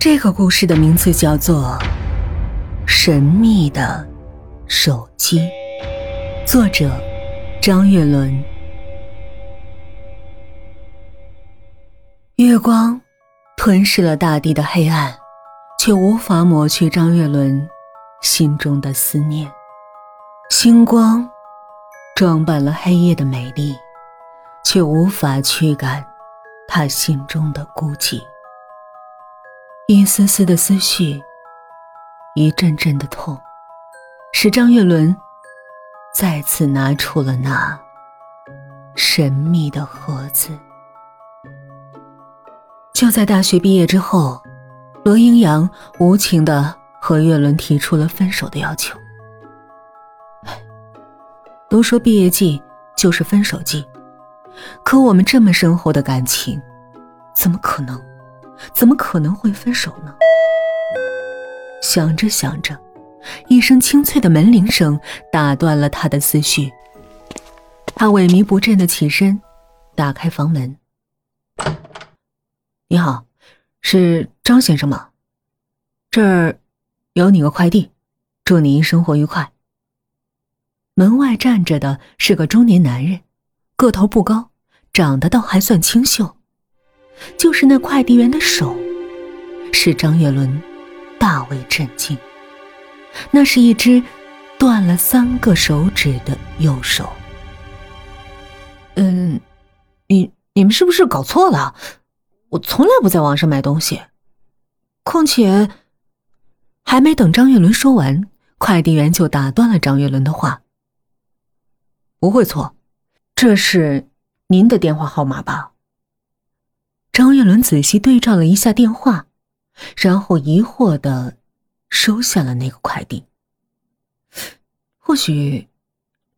这个故事的名字叫做《神秘的手机》，作者张月伦。月光吞噬了大地的黑暗，却无法抹去张月伦心中的思念。星光装扮了黑夜的美丽，却无法驱赶他心中的孤寂。一丝丝的思绪，一阵阵的痛，使张月伦再次拿出了那神秘的盒子。就在大学毕业之后，罗英阳无情的和月伦提出了分手的要求。都说毕业季就是分手季，可我们这么深厚的感情，怎么可能？怎么可能会分手呢？想着想着，一声清脆的门铃声打断了他的思绪。他萎靡不振的起身，打开房门。你好，是张先生吗？这儿有你个快递，祝您生活愉快。门外站着的是个中年男人，个头不高，长得倒还算清秀。就是那快递员的手，使张月伦大为震惊。那是一只断了三个手指的右手。嗯，你你们是不是搞错了？我从来不在网上买东西。况且，还没等张月伦说完，快递员就打断了张月伦的话：“不会错，这是您的电话号码吧？”张月伦仔细对照了一下电话，然后疑惑的收下了那个快递。或许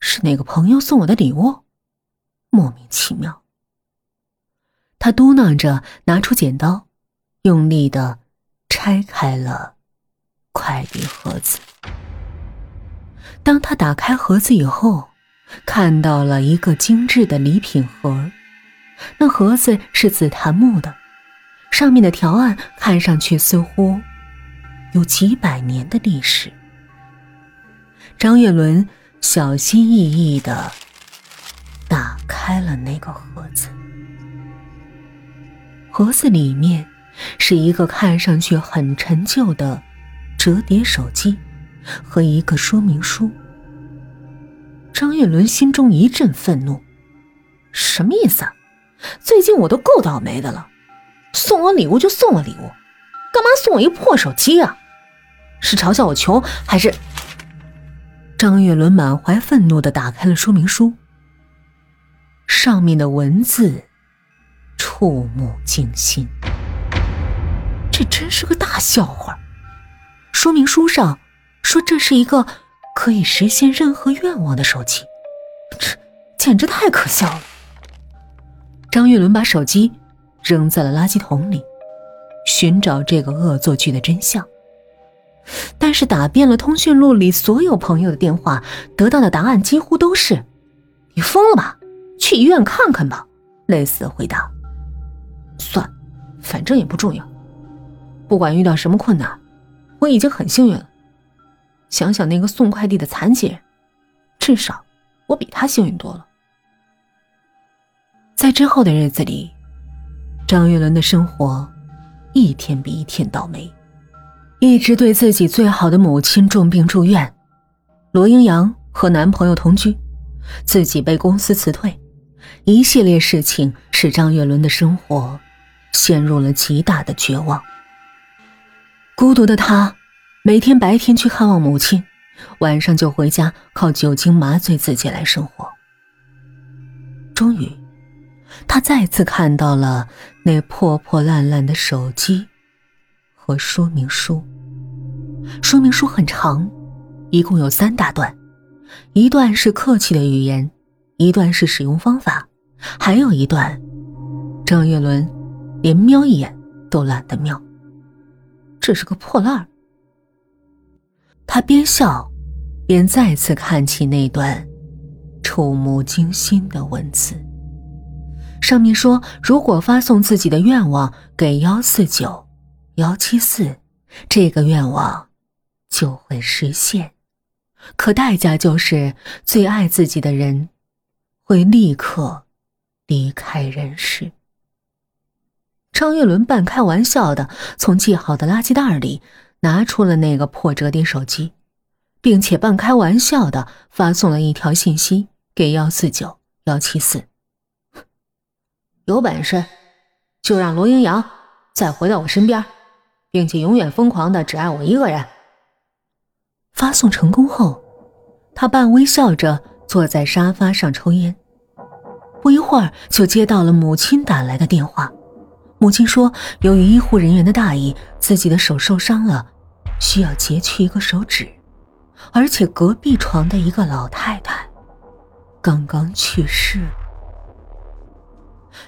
是哪个朋友送我的礼物，莫名其妙。他嘟囔着，拿出剪刀，用力的拆开了快递盒子。当他打开盒子以后，看到了一个精致的礼品盒。那盒子是紫檀木的，上面的条案看上去似乎有几百年的历史。张月伦小心翼翼的打开了那个盒子，盒子里面是一个看上去很陈旧的折叠手机和一个说明书。张月伦心中一阵愤怒，什么意思啊？最近我都够倒霉的了，送我礼物就送我礼物，干嘛送我一破手机啊？是嘲笑我穷还是？张月伦满怀愤怒的打开了说明书，上面的文字触目惊心，这真是个大笑话。说明书上说这是一个可以实现任何愿望的手机，这简直太可笑了。张玉伦把手机扔在了垃圾桶里，寻找这个恶作剧的真相。但是打遍了通讯录里所有朋友的电话，得到的答案几乎都是：“你疯了吧？去医院看看吧。”类似的回答。算，反正也不重要。不管遇到什么困难，我已经很幸运了。想想那个送快递的残疾人，至少我比他幸运多了。在之后的日子里，张月伦的生活一天比一天倒霉，一直对自己最好的母亲重病住院，罗英阳和男朋友同居，自己被公司辞退，一系列事情使张月伦的生活陷入了极大的绝望。孤独的他，每天白天去看望母亲，晚上就回家靠酒精麻醉自己来生活。终于。他再次看到了那破破烂烂的手机和说明书。说明书很长，一共有三大段，一段是客气的语言，一段是使用方法，还有一段，张月伦连瞄一眼都懒得瞄。这是个破烂儿。他边笑，边再次看起那段触目惊心的文字。上面说，如果发送自己的愿望给幺四九，幺七四，这个愿望就会实现，可代价就是最爱自己的人会立刻离开人世。张月伦半开玩笑的从系好的垃圾袋里拿出了那个破折叠手机，并且半开玩笑的发送了一条信息给幺四九幺七四：“有本事就让罗英阳再回到我身边，并且永远疯狂的只爱我一个人。”发送成功后，他半微笑着坐在沙发上抽烟，不一会儿就接到了母亲打来的电话。母亲说：“由于医护人员的大意，自己的手受伤了，需要截去一个手指，而且隔壁床的一个老太太刚刚去世。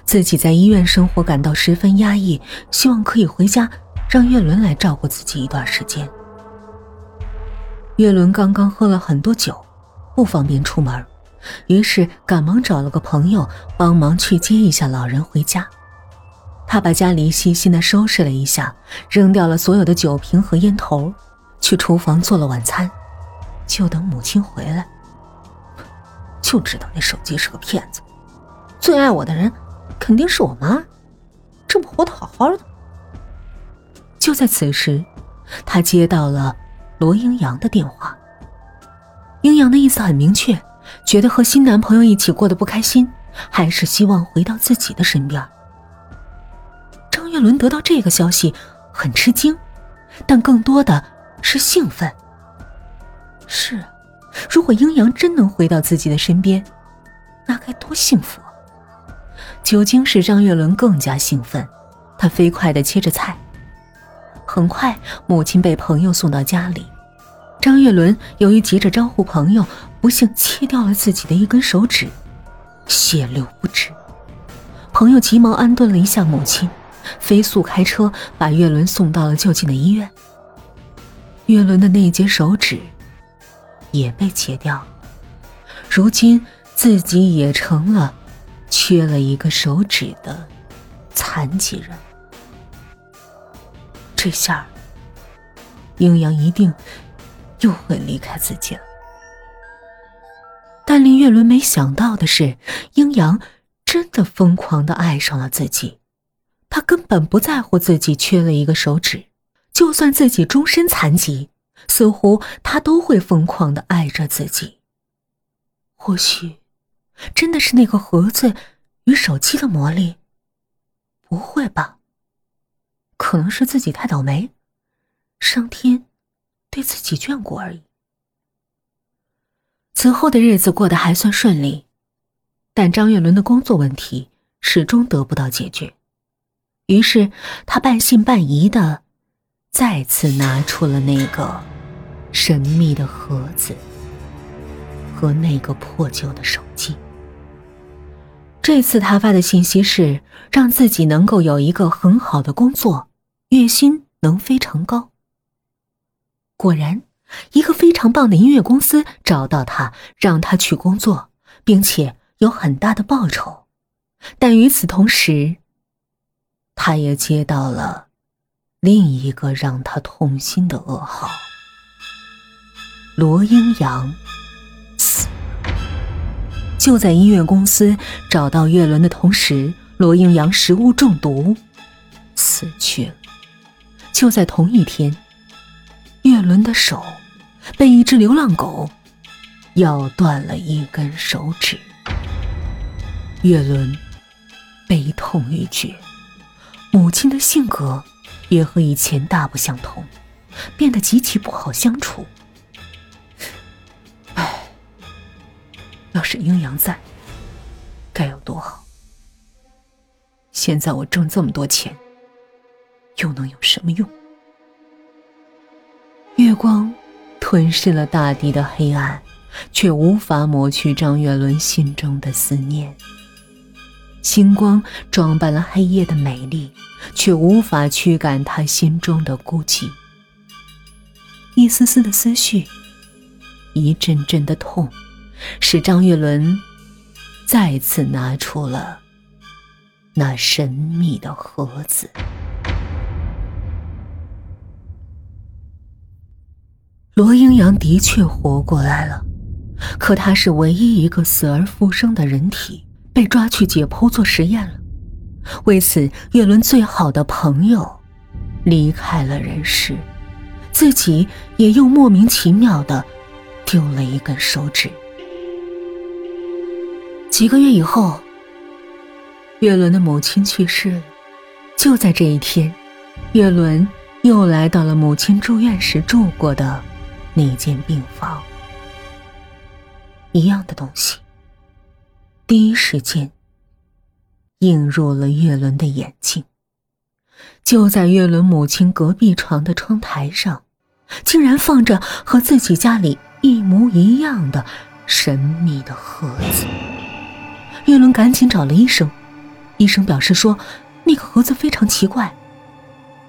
自己在医院生活感到十分压抑，希望可以回家，让岳伦来照顾自己一段时间。”岳伦刚刚喝了很多酒，不方便出门，于是赶忙找了个朋友帮忙去接一下老人回家。他把家里细心的收拾了一下，扔掉了所有的酒瓶和烟头，去厨房做了晚餐，就等母亲回来。就知道那手机是个骗子，最爱我的人肯定是我妈，这不活得好好的。就在此时，他接到了罗英阳的电话。英阳的意思很明确，觉得和新男朋友一起过得不开心，还是希望回到自己的身边。岳伦得到这个消息，很吃惊，但更多的是兴奋。是，如果英阳真能回到自己的身边，那该多幸福！酒精使张月伦更加兴奋，他飞快的切着菜。很快，母亲被朋友送到家里。张月伦由于急着招呼朋友，不幸切掉了自己的一根手指，血流不止。朋友急忙安顿了一下母亲。飞速开车把岳伦送到了就近的医院。岳伦的那一截手指也被切掉，如今自己也成了缺了一个手指的残疾人。这下，英阳一定又会离开自己了。但林月伦没想到的是，英阳真的疯狂的爱上了自己。他根本不在乎自己缺了一个手指，就算自己终身残疾，似乎他都会疯狂的爱着自己。或许，真的是那个盒子与手机的魔力？不会吧？可能是自己太倒霉，上天对自己眷顾而已。此后的日子过得还算顺利，但张月伦的工作问题始终得不到解决。于是，他半信半疑的再次拿出了那个神秘的盒子和那个破旧的手机。这次他发的信息是让自己能够有一个很好的工作，月薪能非常高。果然，一个非常棒的音乐公司找到他，让他去工作，并且有很大的报酬。但与此同时，他也接到了另一个让他痛心的噩耗：罗英阳。就在音乐公司找到岳伦的同时，罗英阳食物中毒死去了。就在同一天，岳伦的手被一只流浪狗咬断了一根手指。岳伦悲痛欲绝。母亲的性格也和以前大不相同，变得极其不好相处。要是英阳在，该有多好！现在我挣这么多钱，又能有什么用？月光吞噬了大地的黑暗，却无法抹去张月伦心中的思念。星光装扮了黑夜的美丽，却无法驱赶他心中的孤寂。一丝丝的思绪，一阵阵的痛，使张月伦再次拿出了那神秘的盒子。罗英阳的确活过来了，可他是唯一一个死而复生的人体，被抓去解剖做实验了。为此，月伦最好的朋友离开了人世，自己也又莫名其妙的丢了一根手指。几个月以后，月伦的母亲去世了。就在这一天，月伦又来到了母亲住院时住过的。那间病房，一样的东西，第一时间映入了月伦的眼睛。就在月伦母亲隔壁床的窗台上，竟然放着和自己家里一模一样的神秘的盒子。月伦赶紧找了医生，医生表示说，那个盒子非常奇怪，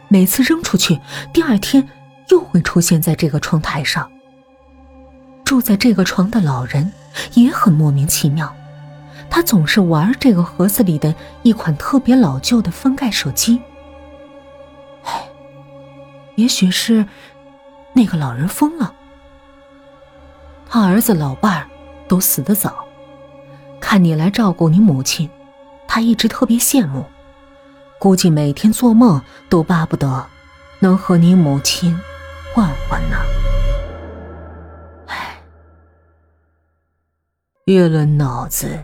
每次扔出去，第二天。又会出现在这个窗台上。住在这个床的老人也很莫名其妙，他总是玩这个盒子里的一款特别老旧的翻盖手机。唉，也许是那个老人疯了。他儿子老伴儿都死得早，看你来照顾你母亲，他一直特别羡慕，估计每天做梦都巴不得能和你母亲。换换呢？唉，月伦脑子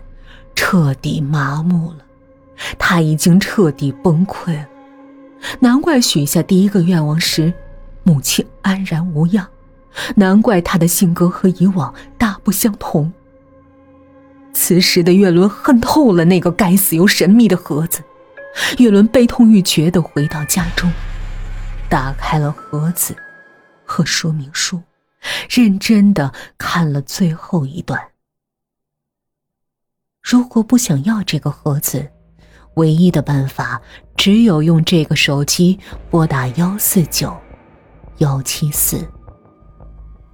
彻底麻木了，他已经彻底崩溃了。难怪许下第一个愿望时，母亲安然无恙；难怪他的性格和以往大不相同。此时的月伦恨透了那个该死又神秘的盒子。月伦悲痛欲绝的回到家中，打开了盒子。和说明书，认真的看了最后一段。如果不想要这个盒子，唯一的办法只有用这个手机拨打幺四九幺七四，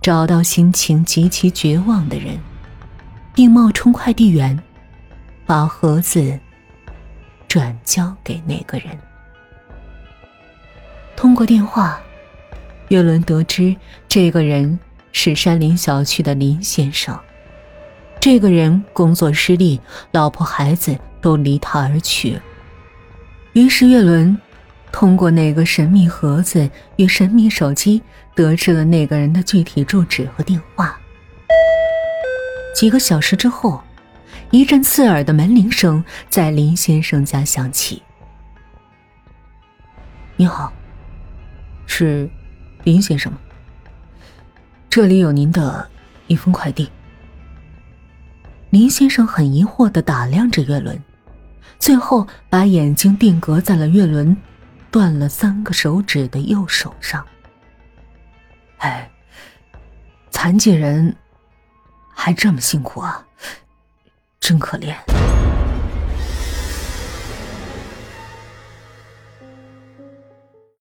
找到心情极其绝望的人，并冒充快递员，把盒子转交给那个人。通过电话。岳伦得知，这个人是山林小区的林先生。这个人工作失利，老婆孩子都离他而去。于是，岳伦通过那个神秘盒子与神秘手机，得知了那个人的具体住址和电话。几个小时之后，一阵刺耳的门铃声在林先生家响起。“你好，是？”林先生吗，这里有您的一封快递。林先生很疑惑的打量着月轮，最后把眼睛定格在了月轮断了三个手指的右手上。哎，残疾人还这么辛苦啊，真可怜。